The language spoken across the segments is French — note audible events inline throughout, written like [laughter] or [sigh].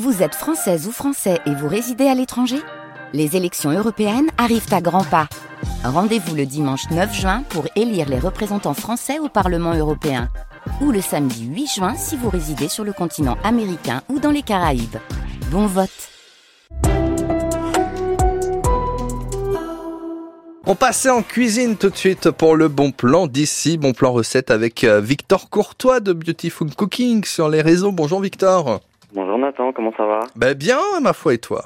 Vous êtes française ou français et vous résidez à l'étranger? Les élections européennes arrivent à grands pas. Rendez-vous le dimanche 9 juin pour élire les représentants français au Parlement européen. Ou le samedi 8 juin si vous résidez sur le continent américain ou dans les Caraïbes. Bon vote On passait en cuisine tout de suite pour le bon plan d'ici, bon plan recette avec euh, Victor Courtois de Beautiful Cooking sur les réseaux. Bonjour Victor. Comment ça va Ben bien, ma foi et toi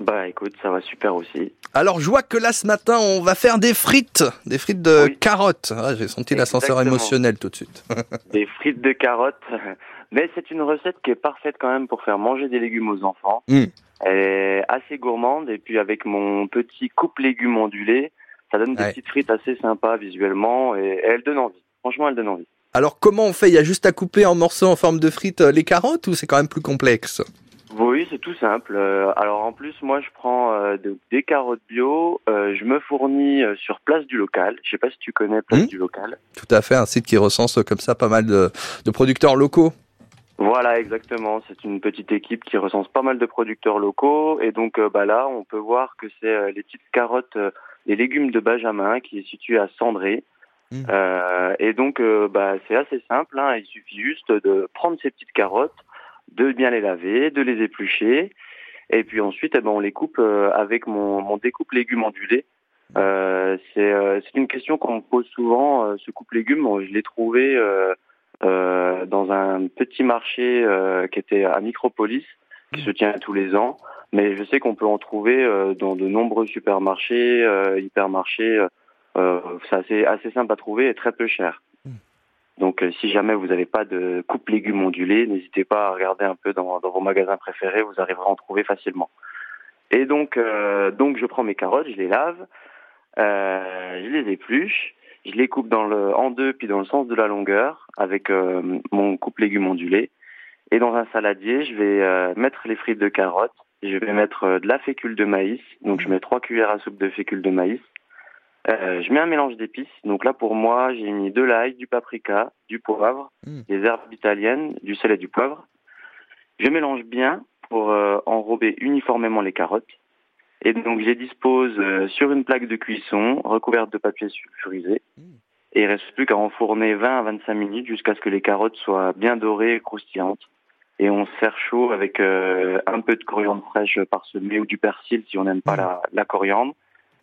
Bah écoute, ça va super aussi. Alors je vois que là ce matin on va faire des frites, des frites de Oui. carottes. Ah, J'ai senti l'ascenseur émotionnel tout de suite. [laughs] Des frites de carottes. [laughs] Mais c'est une recette qui est parfaite quand même pour faire manger des légumes aux enfants. Mm. Elle est assez gourmande et puis avec mon petit coupe légumes ondulé, ça donne des Ouais. petites frites assez sympas visuellement et, et elle donne envie. Franchement, elle donne envie. Alors comment on fait? Il y a juste à couper en morceaux en forme de frites euh, les carottes ou c'est quand même plus complexe? Oui, c'est tout simple. Euh, alors en plus, moi, je prends euh, de- des carottes bio. euh, je me fournis euh, sur Place du Local. Je sais pas si tu connais Place Mm. du Local. Tout à fait, un site qui recense comme ça pas mal de, de producteurs locaux. Voilà, exactement. C'est une petite équipe qui recense pas mal de producteurs locaux. Et donc bah là, on peut voir que c'est les petites carottes, les légumes de Benjamin, qui est situé à Cendré. Mhm. Euh, et donc, euh, bah, c'est assez simple. Hein. Il suffit juste de prendre ces petites carottes, de bien les laver, de les éplucher. Et puis ensuite, eh ben, on les coupe euh, avec mon, mon découpe légumes ondulé. Euh, c'est euh, c'est une question qu'on me pose souvent. euh, ce coupe légumes, bon, je l'ai trouvé euh, euh, dans un petit marché euh, qui était à Micropolis, qui se tient tous les ans. Mais je sais qu'on peut en trouver euh, dans de nombreux supermarchés, euh, hypermarchés. Euh, c'est assez, assez simple à trouver et très peu cher. Mm. Donc, euh, si jamais vous n'avez pas de coupe légumes ondulés, n'hésitez pas à regarder un peu dans, dans vos magasins préférés, vous arriverez à en trouver facilement. Et donc, euh, donc je prends mes carottes, je les lave, euh, je les épluche, je les coupe dans le, en deux, puis dans le sens de la longueur, avec euh, mon coupe légumes ondulé. Et dans un saladier, je vais euh, mettre les frites de carottes, je vais mettre de la fécule de maïs, donc je mets trois cuillères à soupe de fécule de maïs. Euh, je mets un mélange d'épices. Donc là, pour moi, j'ai mis de l'ail, du paprika, du poivre, Mm. des herbes italiennes, du sel et du poivre. Je mélange bien pour euh, enrober uniformément les carottes. Et donc, je les dispose euh, sur une plaque de cuisson recouverte de papier sulfurisé. Mm. Et il reste plus qu'à enfourner 20 à 25 minutes jusqu'à ce que les carottes soient bien dorées et croustillantes. Et on sert chaud avec euh, un peu de coriandre fraîche parsemée ou du persil si on n'aime pas Mm. la, la coriandre.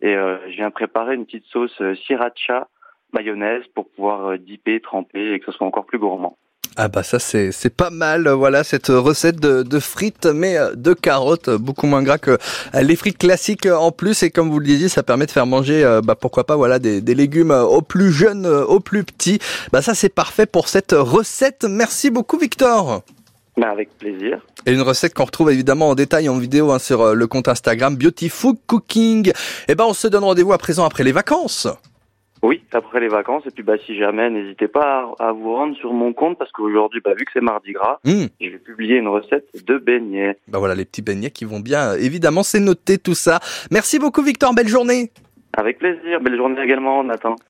Et euh, je viens préparer une petite sauce euh, sriracha mayonnaise pour pouvoir euh, dipper, tremper et que ce soit encore plus gourmand. Ah bah ça c'est c'est pas mal voilà cette recette de, de frites mais de carottes beaucoup moins gras que les frites classiques en plus. Et comme vous le disiez ça permet de faire manger bah pourquoi pas voilà des, des légumes aux plus jeunes aux plus petits. Bah ça c'est parfait pour cette recette. Merci beaucoup Victor Mais avec plaisir. et une recette qu'on retrouve évidemment en détail en vidéo hein, sur euh, le compte Instagram Beautiful Cooking et ben on se donne rendez-vous à présent après les vacances Oui, après les vacances. Et puis bah si jamais, n'hésitez pas à, à vous rendre sur mon compte parce qu'aujourd'hui, bah, vu que c'est mardi gras, Mmh. je vais publier une recette de beignets. bah voilà les petits beignets qui vont bien évidemment c'est noté tout ça merci beaucoup Victor belle journée Avec plaisir. Belle journée également, Nathan.